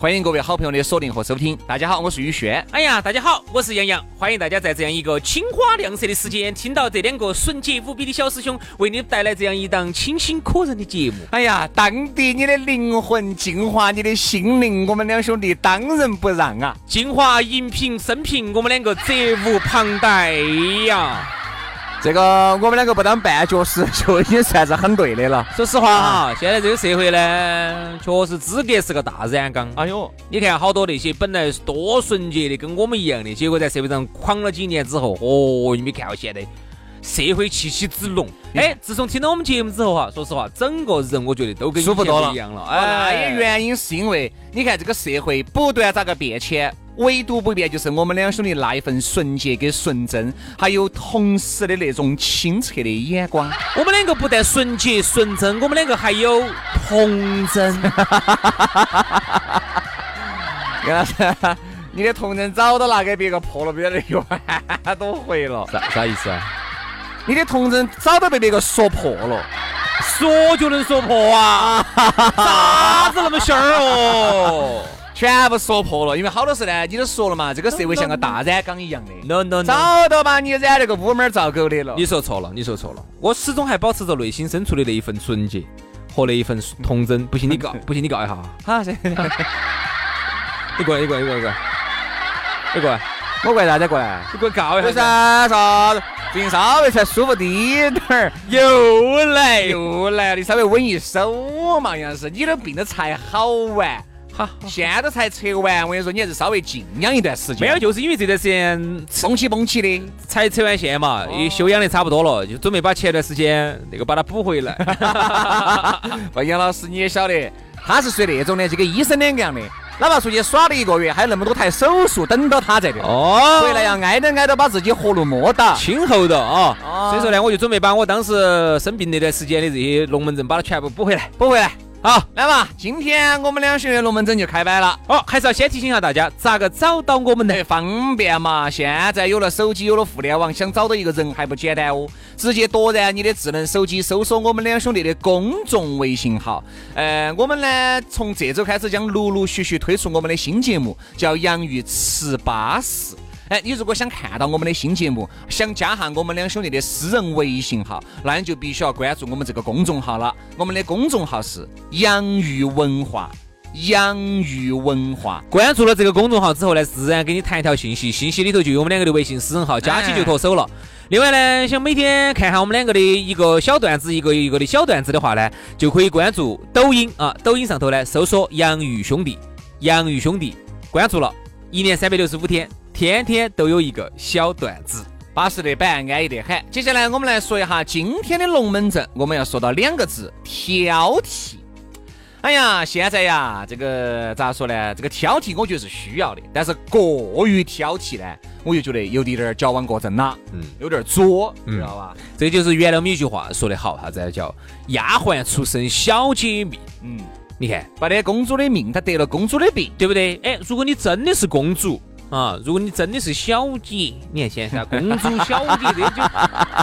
欢迎各位好朋友的锁定和收听。大家好，我是宇轩。哎呀，大家好，我是杨洋。欢迎大家在这样一个青花亮色的时间，听到这两个纯洁无比的小师兄为你带来这样一档清新可人的节目。哎呀，当涤你的灵魂，净化你的心灵，我们两兄弟当仁不让啊！净化荧屏生平，我们两个责无旁贷呀。这个我们两个不当绊脚石就已经算是很对的了。说实话哈，现在这个社会呢，确实资格是个大染缸。哎呦，你看好多那些本来是多纯洁的，跟我们一样的，结果在社会上狂了几年之后，哦，你没看到现在社会气息之浓。哎，自从听了我们节目之后哈，说实话，整个人我觉得都跟舒服多了一样了。哎，那也原因是因为你看这个社会不断咋个变迁。唯独不变就是我们两兄弟那一份纯洁跟纯真，还有同时的那种清澈的眼光。我们两个不但纯洁纯真，我们两个还有童真。杨老师，你的童真早都拿给别个破了，别人又多回了。啥啥意思啊？你的童真早都被别个说破了，说就能说破啊？啥子那么仙儿哦？全部说破了，因为好多事呢，你都说了嘛，这个社会像个大染缸一样的，no no，早都把你染了个乌门罩狗的了。你说错了，你说错了，我始终还保持着内心深处的那一份纯洁和那一份童真。不信你告，不信你告一下。好，行。你过来，你过来，你过来，你过来。我过来，大家过来。你给我告一下。啥啥？最近稍微才舒服滴点儿。又来又来，你稍微稳一手嘛，杨老师，你的病都才好完。好，现在才测完，我跟你说，你还是稍微静养一段时间。没有，就是因为这段时间蹦起蹦起的，才测完线嘛，也休养的差不多了，就准备把前段时间那个把它补回来。不，杨老师你也晓得，他是属于那种的，就跟医生两个样的，哪怕出去耍了一个月，还有那么多台手术等到他这边。哦，回来要挨着挨着把自己活路摸到，亲厚的啊。所以说呢，我就准备把我当时生病那段时间的这些龙门阵，把它全部补回来，补回来。好，来嘛，今天我们两兄弟龙门阵就开摆了。哦，还是要先提醒一下大家，咋个找到我们呢？方便嘛，现在有了手机，有了互联网，想找到一个人还不简单哦。直接夺燃你的智能手机，搜索我们两兄弟的公众微信号。呃，我们呢，从这周开始将陆陆续续推出我们的新节目，叫《洋芋吃巴适》。哎，你如果想看到我们的新节目，想加下我们两兄弟的私人微信号，那你就必须要关注我们这个公众号了。我们的公众号是洋芋文化，洋芋文化。关注了这个公众号之后呢，自然给你弹一条信息，信息里头就有我们两个的微信私人号，加起就脱手了。另外呢，想每天看下我们两个的一个小段子，一个一个的小段子的话呢，就可以关注抖音啊，抖音上头呢搜索洋芋兄弟，洋芋兄弟，关注了，一年三百六十五天。天天都有一个小段子，巴适的板，安逸的很。接下来我们来说一下今天的龙门阵，我们要说到两个字：挑剔。哎呀，现在呀，这个咋说呢？这个挑剔我觉得是需要的，但是过于挑剔呢，我就觉得有点点矫枉过正了，嗯，有点作，知道吧？这就是原来我们一句话说的好，啥子叫丫鬟出身小姐命？嗯，你看，把那公主的命，她得了公主的病，对不对？哎，如果你真的是公主。啊！如果你真的是小姐，你看现在公主小姐这就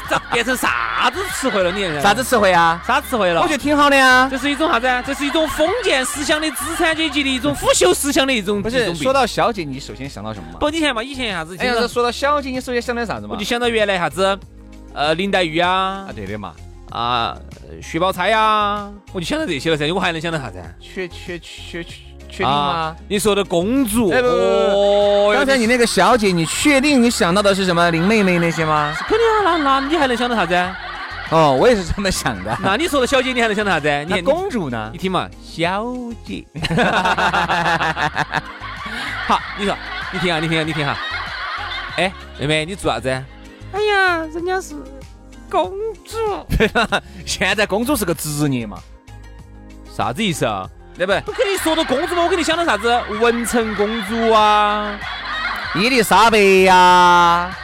这变成啥子词汇了？你看啥子词汇啊？啥词汇了？我觉得挺好的呀。这是一种啥子？这是一种封建思想的资产阶级的一种腐朽思想的一种。不是说到小姐，你首先想到什么不，你看嘛，以前啥子？哎，说到小姐，你首先想到啥子嘛？我就想到原来啥子，呃，林黛玉啊，啊，对的嘛，啊，薛宝钗呀，我就想到这些了噻。我还能想到啥子？缺缺缺缺。确定吗？你说的公主？哦，刚才你那个小姐，你确定你想到的是什么林妹妹那些吗？肯定啊，那那你还能想到啥子？哦，我也是这么想的。那你说的小姐，你还能想到啥子？你公主呢你？听嘛，小姐。好，你说，你听啊，你听啊，你听哈。哎，妹妹，你做啥子？哎呀，人家是公主。现在公主是个职业嘛，啥子意思啊？对不对？我跟你说到公主嘛，我跟你想到啥子？文成公主啊，伊丽莎白呀，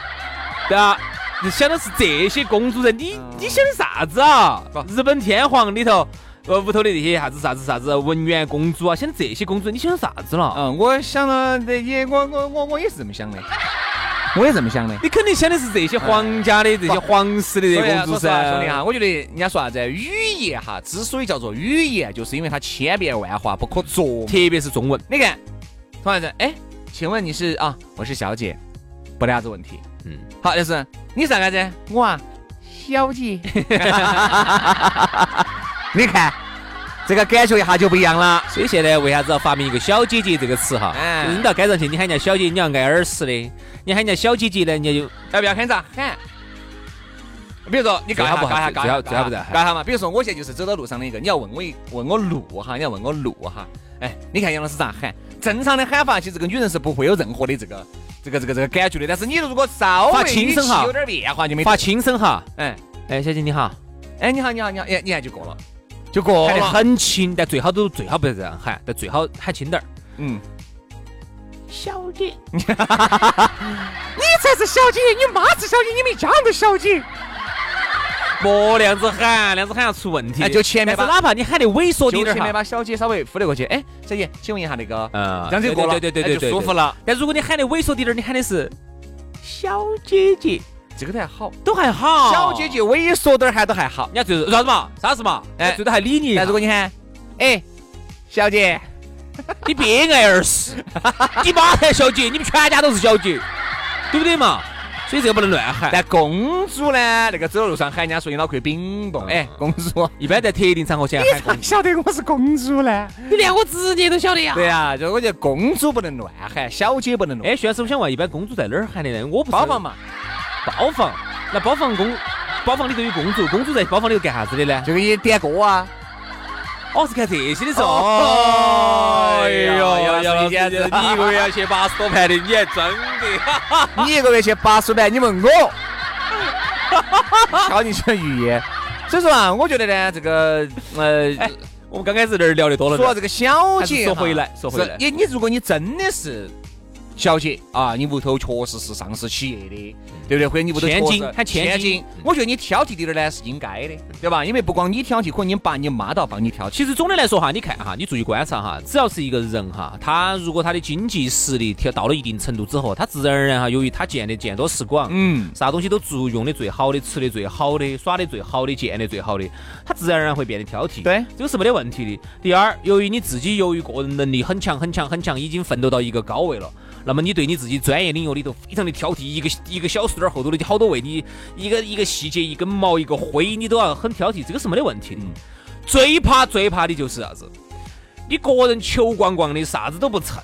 对啊，你想的是这些公主人？你你想的啥子啊？日本天皇里头，呃，屋头的那些啥子啥子啥子文苑公主啊，想这些公主，你想啥子了？嗯，我想了这些，我我我我也是这么想的，我也这么想的。你肯定想的是这些皇家的、这些皇室的这些公主噻，兄弟哈，我觉得人家说啥子，语言哈，之所以叫做语言，就是因为它千变万化，不可琢磨。特别是中文。你看，同样子，哎，请问你是啊？我是小姐，不得啥子问题。嗯，好，就是你啥个子？我啊，小姐。你看，这个感觉一下就不一样了。所以现在为啥子要发明一个“小姐姐”这个词哈？嗯就是你到街上去，你喊人家小姐，你要挨耳屎的；你喊人家小姐姐呢，人家就要不要喊啥喊？比如说你告一下，最好不告一下，最好告一下，最好不嘛。比如说我现在就是走到路上的一个，你要问我一问我路哈，你要问我路哈。哎，你看杨老师咋喊？正常的喊法，其实这个女人是不会有任何的这个这个这个这个感觉的。但是你如果稍微发轻声哈有点变化就没发。轻声哈。哎哎，小姐你好，哎，你好你好你好，哎，你看就过了，就过喊得。很轻，但最好都最好不要这样喊，但最好喊轻点儿。嗯，小姐，你才是小姐，你妈是小姐，你没嫁个小姐。莫那样子喊，那样子喊要出问题。哎就前面是哪怕你喊得猥琐滴点前面把小姐稍微忽略过去。哎，小姐，请问一下那个，嗯，这样就过了，对对对就舒服了。但如果你喊得猥琐滴点儿，你喊的是小姐姐，这个都还好，都还好。小姐姐猥琐点儿还都还好。人家最多啥子嘛？啥子嘛？哎哎，最多还理你。但如果你喊，哎，小姐，你别挨耳屎，你妈才小姐，你们全家都是小姐，对不对嘛？所以这个不能乱喊。但公主呢，那个走到路上喊人家说你脑壳冰冻，哎，公主，一般在特定场合前喊公主，晓得我是公主呢？你连我直接都晓得呀。对呀，就我觉得公主不能乱喊，小姐不能乱。哎，徐老师，我想问，一般公主在哪儿喊的呢？我不是包房嘛，包房，那包房公包房里头有公主，公主在包房里头干啥子的呢？就给你点歌啊。哦，是看这些的时候。哦哎呦，杨老师杨老师，简直你一个月要去八十多盘的，你还真的。你一个月去八十盘，你问我，敲你这语言。所以说啊，我觉得呢，这个呃，我们刚开始这儿聊得多了点儿，说到这个小姐，说回来说回来你你如果你真的是小姐啊，你屋头确实是上市企业的，对不对？或者你屋头千金喊千金金，我觉得你挑剔滴点儿呢是应该的，对吧？因为不光你挑剔，可能你爸你妈都要帮你挑剔。其实总的来说哈，你看哈，你注意观察哈，只要是一个人哈，他如果他的经济实力调到了一定程度之后，他自然而然哈，由于他见的见多识广，嗯，啥东西都足用的最好的，吃的最好的，耍的最好的，见的最好的，他自然而然会变得挑剔。对，这个是没得问题的。第二，由于你自己由于个人能力很强很强很强，已经奋斗到一个高位了。那么你对你自己专业领域里头非常的挑剔，一个一个小数点后头的好多位，你一个一个细节、一根毛、一个灰，你都要很挑剔，这个是没得问题的。最怕最怕的就是啥子？你个人球逛逛的，啥子都不成。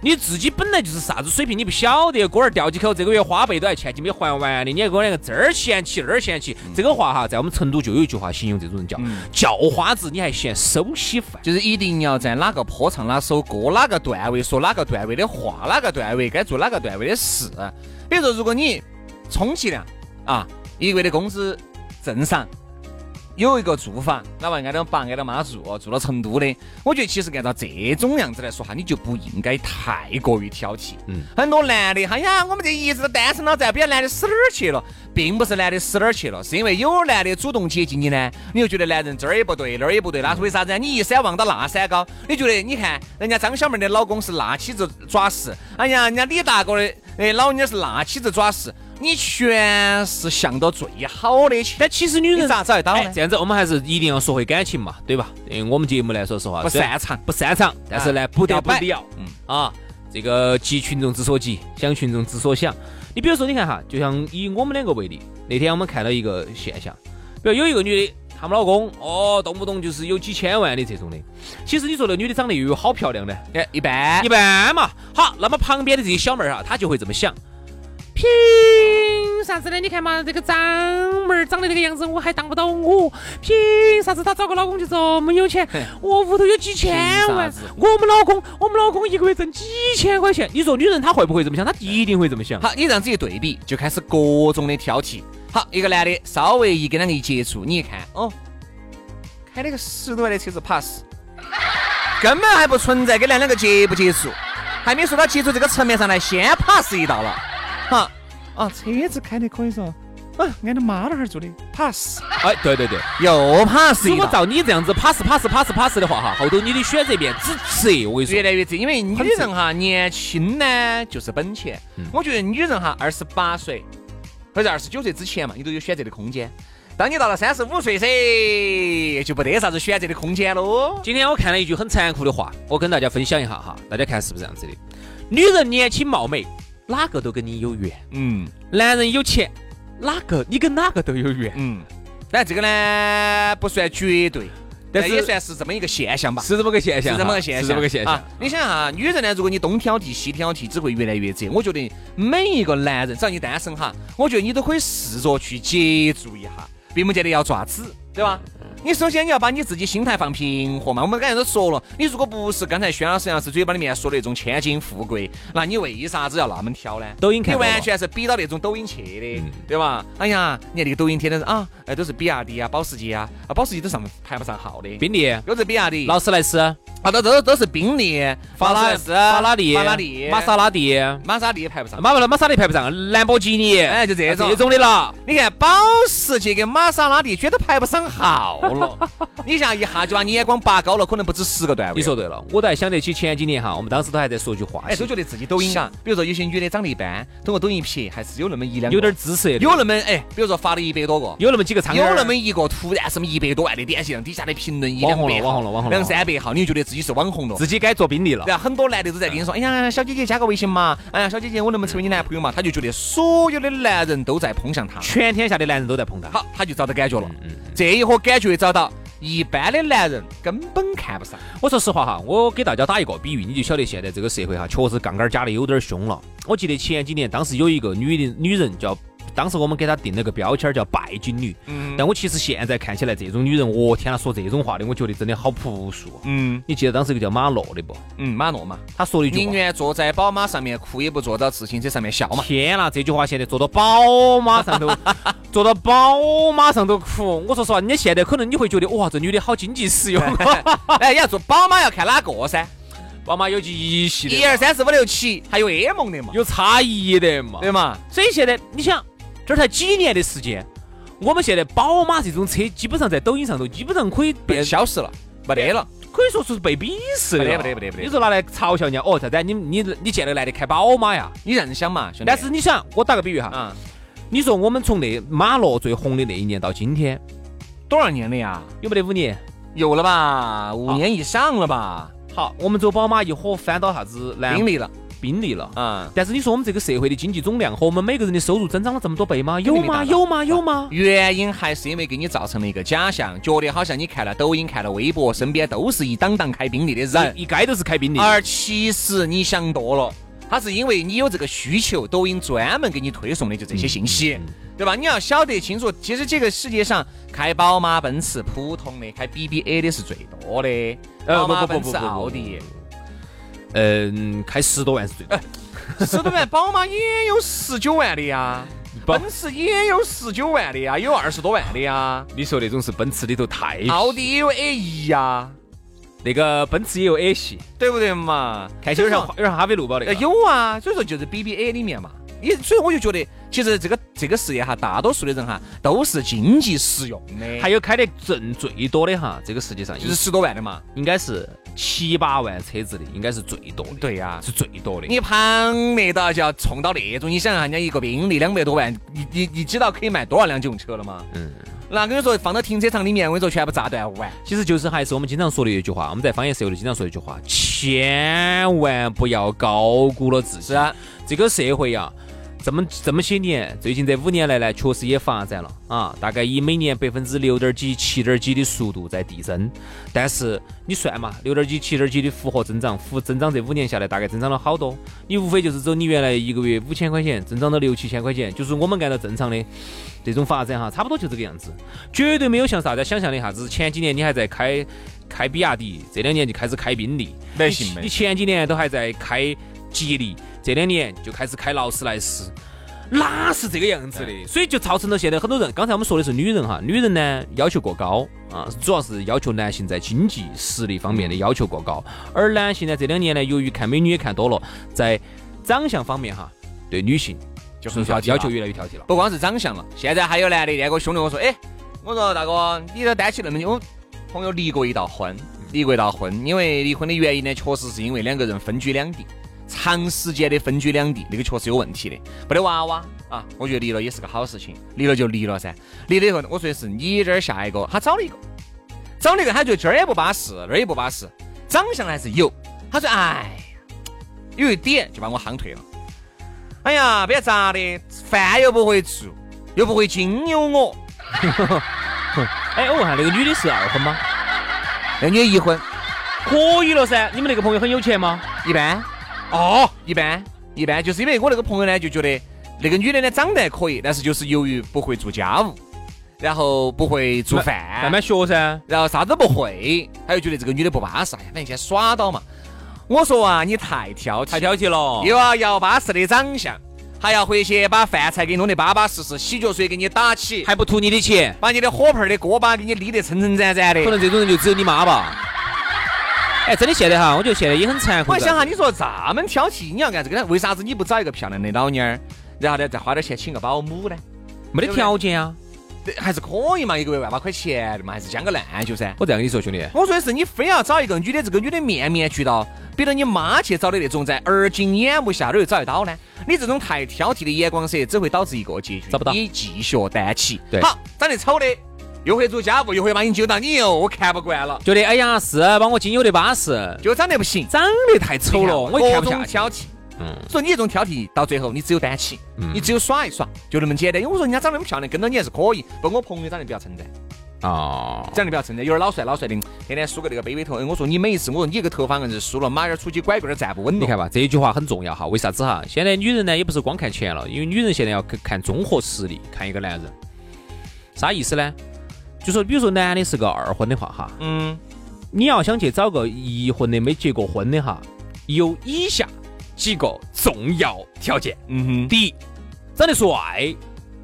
你自己本来就是啥子水平，你不晓得，锅儿掉几口，这个月花呗都还欠起没还完的，你还跟我两个这儿嫌弃那儿嫌弃，这个话哈，在我们成都就有一句话形容这种人叫叫花子，你还嫌手稀饭。就是一定要在哪个坡唱哪首歌，哪个段位说哪个段位的话，哪个段位该做哪个段位的事。比如说，如果你充其量啊，一个月的工资正常，有一个住房，哪怕挨到爸挨到妈住，住到成都的，我觉得其实按照这种样子来说哈，你就不应该太过于挑剔。嗯很多男的，哎呀，我们这一直都单身了，再不要男的死哪儿去了，并不是男的死哪儿去了，是因为有男的主动接近你呢，你就觉得男人这儿也不对，那儿也不对，那是为啥子啊？你一山望到那山高，你觉得你看人家张小妹的老公是那妻子抓屎，哎呀，人家李大哥的哎老娘是那妻子抓屎，你全是向到最好的去，但其实女人咋找得到呢？哎这样子我们还是一定要说回感情嘛，对吧？嗯我们节目来说实话不擅长不擅长，但是呢不得不聊。嗯啊，这个急群众之所急，想群众之所想。你比如说，你看哈，就像以我们两个为例，那天我们看到一个现象，比如有一个女的，她们老公哦，动不动就是有几千万的这种的。其实你说那女的长得又有好漂亮呢，哎，一般一般嘛。好，那么旁边的这些小妹儿哈，她就会这么想，凭啥子呢？你看嘛，这个张妹儿长得这个样子，我还当不到我，凭啥子她找个老公就这么有钱？我屋头有几千万，我们老公，我们老公一个月挣几千块钱。你说女人她会不会这么想？她一定会这么想。好，你这样子一对比，就开始各种的挑剔。好，一个男的稍微一跟两个一接触，你一看，哦，开了个十多万的车子 pass，根本还不存在跟那两个接不接触，还没说到接触这个层面上来，先 pass 一道了。哈，啊，车子开得可以说，啊，俺的妈老汉儿做的 pass，哎，对对对，又 pass。如果照你这样子 pass pass pass pass 的话，哈，后头你的选择变只吃，我跟你说，越来越窄，因为女人哈年轻呢就是本钱。我觉得女人哈二十八岁。或者二十九岁之前嘛，你都有选择的空间。当你到了三十五岁噻，就不得啥子选择的空间喽。今天我看了一句很残酷的话，我跟大家分享一下哈，大家看是不是这样子的？女人年轻貌美，哪个都跟你有缘。嗯。男人有钱，哪个你跟哪个都有缘。嗯。但这个呢，不算绝对。但是也算是这么一个现象吧，是这么个现象，是这么个现象，是这么个现象。你想哈，女人呢，如果你东挑剔西挑剔，只会越来越窄。我觉得每一个男人，只要你单身哈，我觉得你都可以试着去接触一下，并不见得要爪子，对吧？你首先你要把你自己心态放平和嘛。我们刚才都说了，你如果不是刚才轩老师样是嘴巴里面说的那种千金富贵，那你为啥子要那么挑呢？抖音看你完全是比到那种抖音去的，对吧？哎呀，你看那个抖音天天是啊，哎都是比亚迪啊、保时捷啊，啊保时捷都上排不上号的，宾利都是比亚迪、劳斯莱斯啊，都都都是宾利、法拉斯、法拉利、法拉利、玛莎拉蒂、玛莎拉蒂排不上，马不玛莎拉蒂排不上，兰博基尼，哎就这种这种的了。你看保时捷跟玛莎拉蒂居然都排不上号了。你像一下就把你眼光拔高了，可能不止十个段位。你说对了，我都还想得起前几年哈，我们当时都还在说句话，哎，都觉得自己抖音啊，比如说有些女的长得一般，通过抖音拍还是有那么一两，有点姿色，有那么哎，比如说发了一百多个，有那么几个苍有那么一个突然什么一百多万的点击量，底下的评论一两百，网红了，网红了，两三百号，你就觉得自己是网红了，自己该做宾利了。然后，很多男的都在跟你说，哎呀，小姐姐加个微信嘛，哎呀，小姐姐我能不能成为你男朋友嘛？他就觉得所有的男人都在捧向他，全天下的男人都在捧他，好，他就找到感觉了，这一伙感觉找到。一般的男人根本看不上。我说实话哈，我给大家打一个比喻，你就晓得现在这个社会哈，确实杠杆加的有点凶了。我记得前几年，当时有一个女的女人叫。当时我们给她定了个标签叫拜金女，嗯，但我其实现在看起来这种女人，我天呐，说这种话的，我觉得真的好朴素，嗯，你记得当时一个叫马诺的不？嗯，马诺嘛，他说了一句宁愿坐在宝马上面哭，也不坐到自行车上面笑嘛。天呐，这句话现在坐到宝马上头，坐到宝马上头哭。我说实话，你现在可能你会觉得哇，这女的好经济实用。哎，要坐宝马要看哪个噻？宝马有一系列，一二三四五六七，还有梦的嘛？有差异的嘛？对嘛？所以现在你想。这才几年的时间，我们现在宝马这种车基本上在抖音上头基本上可以变消失了，没得了，可以说是被鄙视的，不得不得不得。你说拿来嘲笑人家哦，啥子？你你你见那个男的开宝马呀？你这样想嘛，兄弟。但是你想，我打个比喻哈，嗯，你说我们从那马洛最红的那一年到今天，多少年了呀？有没得五年？有了吧？五年以上了吧？好，我们走宝马一伙翻到啥子？宾利了。宾利了啊！但是你说我们这个社会的经济总量和我们每个人的收入增长了这么多倍吗？有吗？有吗？有吗？原因还是因为给你造成了一个假象，觉得好像你看了抖音、看了微博，身边都是一档档开宾利的人，一街都是开宾利。而其实你想多了，他是因为你有这个需求，抖音专门给你推送的就这些信息，对吧？你要晓得清楚，其实这个世界上开宝马、奔驰普通的，开 BBA 的是最多的，宝马、奔驰、奥迪。嗯，开十多万是最多，十多万，宝马也有十九万的呀，奔驰也有十九万的呀，有二十多万的呀。你说那种是奔驰里头太，奥迪也有 A 一呀，那个奔驰也有 A 系，对不对嘛？看起来有点像有点哈飞路宝那个。有啊，所以说就是 BBA 里面嘛。你所以我就觉得，其实这个这个事业哈，大多数的人哈都是经济实用的。还有开的挣最多的哈，这个世界上就是十多万的嘛，应该是七八万车子的，应该是最多的。对呀，是最多的。你旁边到就要冲到那种，你想想人家一个宾利两百多万，你你你知道可以卖多少辆这种车了吗？嗯。那跟你说，放到停车场里面，我跟你说全部炸断完。其实就是还是我们经常说的一句话，我们在方言社会里经常说一句话：千万不要高估了自己。是啊，这个社会呀。这么这么些年，最近这五年来呢，确实也发展了啊，大概以每年百分之六点几、七点几的速度在递增。但是你算嘛，六点几、七点几的复合增长，复增长这五年下来，大概增长了好多。你无非就是走你原来一个月五千块钱，增长到六七千块钱，就是我们按照正常的这种发展哈，差不多就这个样子，绝对没有像大家想象的啥子。前几年你还在开开比亚迪，这两年就开始开宾利，没行没你前几年都还在开吉利。这两年就开始开劳斯莱斯，哪是这个样子的？所以就造成了现在很多人，刚才我们说的是女人哈，女人呢要求过高啊，主要是要求男性在经济实力方面的要求过高，而男性呢这两年呢，由于看美女也看多了，在长相方面哈，对女性就很挑剔要求越来越挑剔了。不光是长相了，现在还有男的那个兄弟我说，哎，我说大哥，你这单起那么久，我朋友离过一道婚，离过一道婚，因为离婚的原因呢，确实是因为两个人分居两地。长时间的分居两地，那个确实有问题的，没得娃娃啊，我觉得离了也是个好事情，离了就离了噻。离了以后，我说的是你这儿下一个，他找了一个，找了一个，他觉得这儿也不巴适，那儿也不巴适，长相还是有。他说，哎，有一点就把我夯退了。哎呀，别咋的，饭又不会做，又不会经由我。哎，我问下那个女的是二婚吗？那女的一婚，可以了噻。你们那个朋友很有钱吗？一般。哦，一般一般，就是因为我那个朋友呢，就觉得那个女的呢长得还可以，但是就是由于不会做家务，然后不会做饭，慢慢学噻，然后啥子都不会，他就觉得这个女的不巴适，哎呀，反正先耍到嘛。我说啊，你太挑太挑剔了，又要要巴适的长相，还要回去把饭菜给你弄得巴巴适适，洗脚水给你打起，还不图你的钱，把你的火盆的锅巴给你立得撑撑展展的。可能这种人就只有你妈吧。哎，真的现在哈，我觉得现在也很残酷。我想哈，你说这么挑剔，你要干这个，为啥子你不找一个漂亮的老妞儿，然后呢再花点钱请个保姆呢？没得条件啊，还是可以嘛，一个月万把块钱的嘛，还是将个烂就噻。我这样跟你说，兄弟，我说的是你非要找一个女的，这个女的面面俱到，比如你妈去找的那种，在耳今眼目下都又找得到呢？你这种太挑剔的眼光色，只会导致一个结局，找不到，你继续单起。对，好，长得丑的。又会做家务，又会把你揪到，你我看不惯了，觉得哎呀是把我经有的巴适，就长得不行，长得太丑了，我看不下去。挑剔，嗯，所以你这种挑剔到最后你只有单起，你只有耍一耍，就那么简单。因为我说人家长得那么漂亮，跟到你还是可以。不过，我朋友长得比较称赞，哦，长得比较称赞，有点老帅老帅的，天天梳个那个背背头。我说你每一次，我说你这个头发硬是梳了，马儿出去拐棍儿站不稳。你看吧，这一句话很重要哈。为啥子哈？现在女人呢也不是光看钱了，因为女人现在要看综合实力，看一个男人，啥意思呢？就说，比如说男的是个二婚的话，哈，嗯，你要想去找个一婚的没结过婚的哈，有以下几个重要条件，嗯哼，第一，长得帅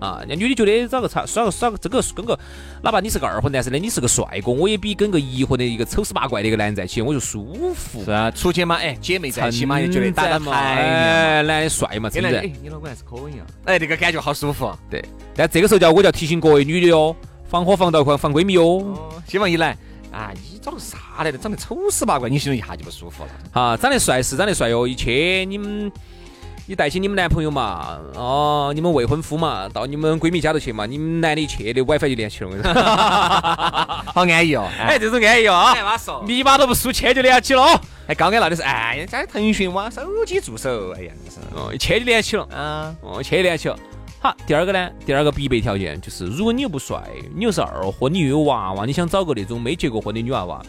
啊，人家女的觉得找个差耍个耍个这个跟个，哪怕你是个二婚男，是的，你是个帅哥，我也比跟个一婚的一个丑十八怪的一个男人在一起，我就舒服。是啊，出去嘛，哎，姐妹在一起嘛，也觉得打打牌，哎，男的帅嘛，真的。哎，你老公还是可以啊，哎，这个感觉好舒服。对，但这个时候叫我就要提醒各位女的哟。防火防盗防防闺蜜哦。希望一来啊，你长得啥来的？长得丑死八怪，你心里一下就不舒服了。啊，长得帅是长得帅哟，一去你们，你带起你们男朋友嘛，哦，你们未婚夫嘛，到你们闺蜜家头去嘛，你们男的一去的 WiFi 就连起了。好安逸哦，哎，这种安逸哦，密码都不输，钱就连起了哦。哎，刚刚那的是，哎，家腾讯网手机助手，哎呀，是哦，一切就连起了，啊，哦，签连起了。好，第二个呢？第二个必备条件就是，如果你又不帅，你又是二婚，你又有娃娃，你想找个那种没结过婚的女娃娃，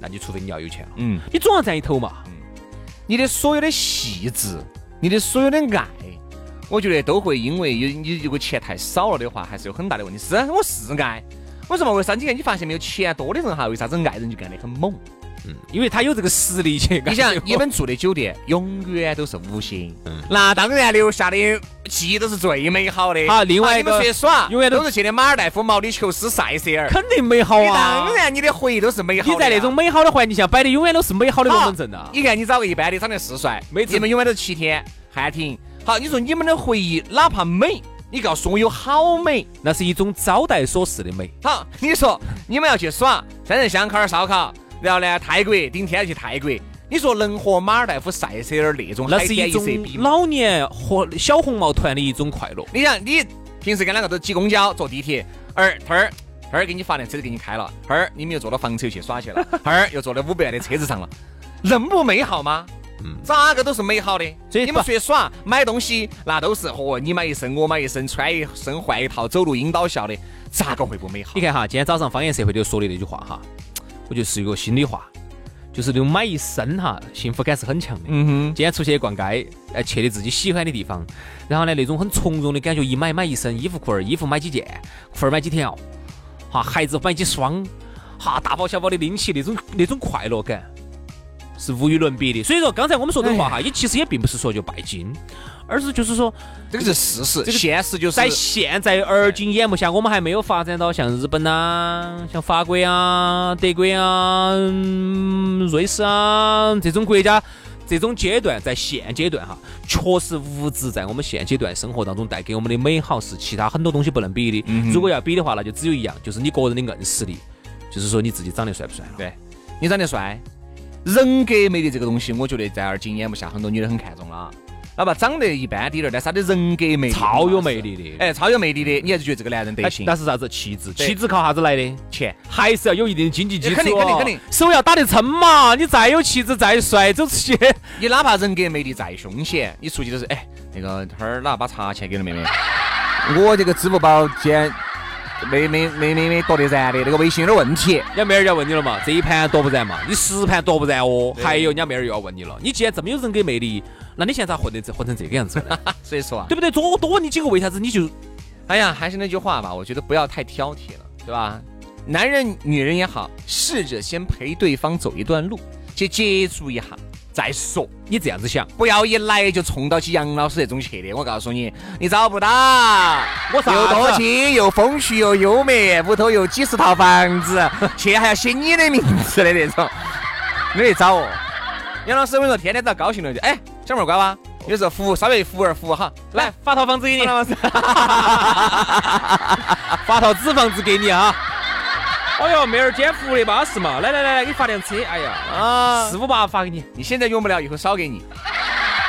那你除非你要有钱了。嗯，你总要占一头嘛。嗯，你的所有的细致，你的所有的爱，我觉得都会因为有你如果钱太少了的话，还是有很大的问题。是，我是爱。为什么？为啥？你看，你发现没有？钱多的人哈，为啥子爱人就干得很猛？嗯，因为他有这个实力去。你想，你们住的酒店永远都是五星，嗯，那当然留下的记忆都是最美好的。好，另外一个出去耍，永远都是去的马尔代夫、毛里求斯、塞舌尔，肯定美好啊。当然，你的回忆都是美好。你在那种美好的环境下摆的，永远都是美好的龙门阵啊。你看，你找个一般的，长得是帅，每次你们永远都是七天汉庭。好，你说你们的回忆哪怕美，你告诉我有好美，那是一种招待所式的美。好，你说你们要去耍，三人香烤烧烤。然后呢，泰国顶天去泰国，你说能和马尔代夫赛车儿那种那是一色比老年和小红帽团的一种快乐。你想，你平时跟哪个都挤公交、坐地铁，而他儿他儿给你发辆车子给你开了，他儿你们又坐到房车去耍去了，他儿又坐到五百万的车子上了，能不美好吗？嗯咋个都是美好的。所以你们出去耍买东西，那都是嚯，你买一身我买一身，穿一身换一套，走路引导笑的，咋个会不美好你？看哈，今天早上方言社会就说的那句话哈，我觉得是一个心里话，就是那种买一身哈，幸福感是很强的。嗯哼，今天出去逛街，哎，去的自己喜欢的地方，然后呢，那种很从容的感觉，一买买一身衣服裤儿，衣服买几件，裤儿买几条，哈，鞋子买几双，哈，大包小包的拎起，那种那种快乐感是无与伦比的。所以说，刚才我们说的话哈，也其实也并不是说就拜金，而是就是说，这个是事实，这个现实就是在现在而今眼目下，我们还没有发展到像日本呐、像法国啊、德国啊、嗯瑞士啊这种国家。这种阶段，在现阶段哈，确实物质在我们现阶段生活当中带给我们的美好是其他很多东西不能比的。如果要比的话，那就只有一样，就是你个人的硬实力，就是说你自己长得帅不帅。对你长得帅，人格魅力这个东西，我觉得在而今眼目下，很多女的很看重了。哪怕长得一般滴点儿，但是她的人格魅力超有魅力的，哎，超有魅力的，你还是觉得这个男人得行？那是啥子？气质，气质靠啥子来的？钱。还是要有一定的经济基础哦，肯定肯定肯定手要打得撑嘛。你再有气质再帅，走出去，你哪怕人格魅力再凶险，你出去都是哎，那个他儿拿把茶钱给了妹妹，我这个支付宝今天没没没没没夺得燃的，那个微信有点问题。人家妹儿就要问你了嘛，这一盘夺不燃嘛？你十盘夺不燃哦。还有人家妹儿又要问你了，你既然这么有人格魅力，那你现在咋混得混成这个样子呢？所以说啊，对不对？多多问你几个，为啥子你就哎呀，还是那句话吧，我觉得不要太挑剔了，对吧？男人、女人也好，试着先陪对方走一段路，去接触一下再说。你这样子想？不要一来就冲到起杨老师这种去的，我告诉你，你找不到。我啥又多金又风趣又优美，屋头有几十套房子，去还要写你的名字的那种，没得找哦。杨老师，我跟你说，天天只要高兴了就，哎，小妹儿乖吧，有时候服务稍微服务儿服务哈，来发套房子给你，来，发套纸 房子给你啊！哎呦，妹儿，今天服务的巴适嘛！来来来来，给你发辆车。哎呀，啊，四五八发给你。你现在用不了，以后少给你。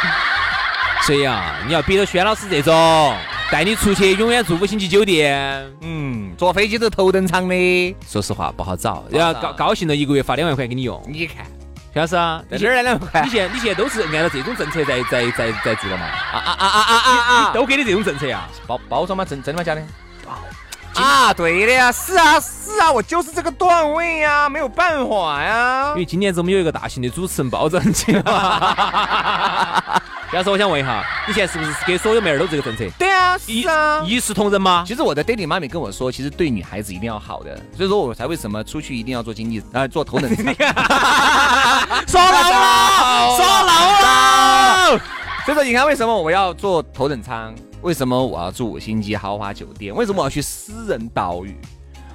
所以啊，你要比着轩老师这种，带你出去永远住五星级酒店，嗯，坐飞机都头等舱的，说实话不好找。好要高高兴了，一个月发两万块给你用。你看，轩老师啊，在这儿两万块你现在你现在都是按照这种政策在在在在做了嘛？啊啊啊啊啊啊！都给你这种政策呀？包包装吗？真真的吗？假的？啊，对的呀，是啊是啊，我就是这个段位呀，没有办法呀因。为今年子我们有一个大型的主持人包装计划。轩老师，我想问一下，你现在是不是给所有妹儿都这个政策？对啊，是啊。一视同仁吗？其实我的爹地妈咪跟我说，其实对女孩子一定要好的，所以说我才为什么出去一定要做经济啊，做头等舱。说老了，说老了。所以说，你看为什么我要做头等舱？为什么我要住五星级豪华酒店？为什么我要去私人岛屿？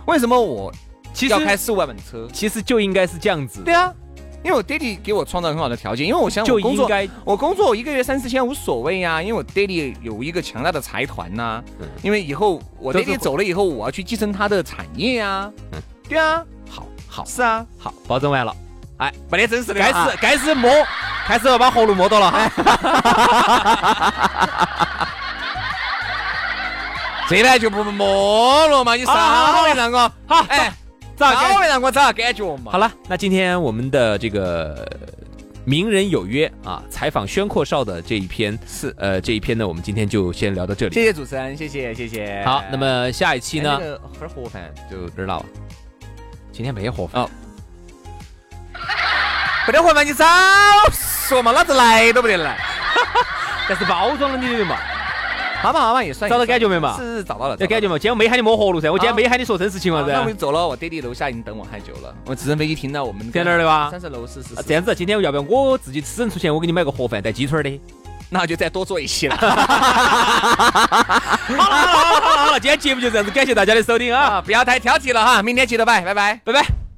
为什么我其实要开四五万的车？其实就应该是这样子，对啊，因为我爹地给我创造很好的条件，因为我想就我工作应该我工作一个月三四千无所谓呀、因为我爹地有一个强大的财团呐、因为以后我爹地走了以后，我要去继承他的产业呀、嗯。对啊，好好。是啊，好，保证完了，哎，没得真实的开啊始开始摸，开始要把活路摸到了哈。这呢就不摸了嘛，你稍微让我好，哎，咋稍微让我找下感觉嘛。好了，那今天我们的这个名人有约啊，采访宣阔少的这一篇是呃这一篇呢，我们今天就先聊到这里。谢谢主持人，谢谢谢谢。好，那么下一期呢哎，那个盒盒饭就这儿闹啊？今天没有盒饭，哦，没得盒饭你早说嘛，老子来都不得来。但是包装了你的嘛，好嘛好嘛，也算找到感觉没嘛？是是找到了，有感觉嘛？今天我没喊你摸活路噻，我今天没喊你说真实情况噻那我噻们。走了，我爹地楼下已经等我很久了。我直升飞机停到我们在哪儿的吧三十楼是是这样子，今天要不要我自己私人出钱，我给你买个盒饭带鸡腿儿的？那就再多做一期了。好了好了好了好了，今天节目就这样子，感谢大家的收听啊，啊，不要太挑剔了哈，明天记得拜，拜拜。拜拜。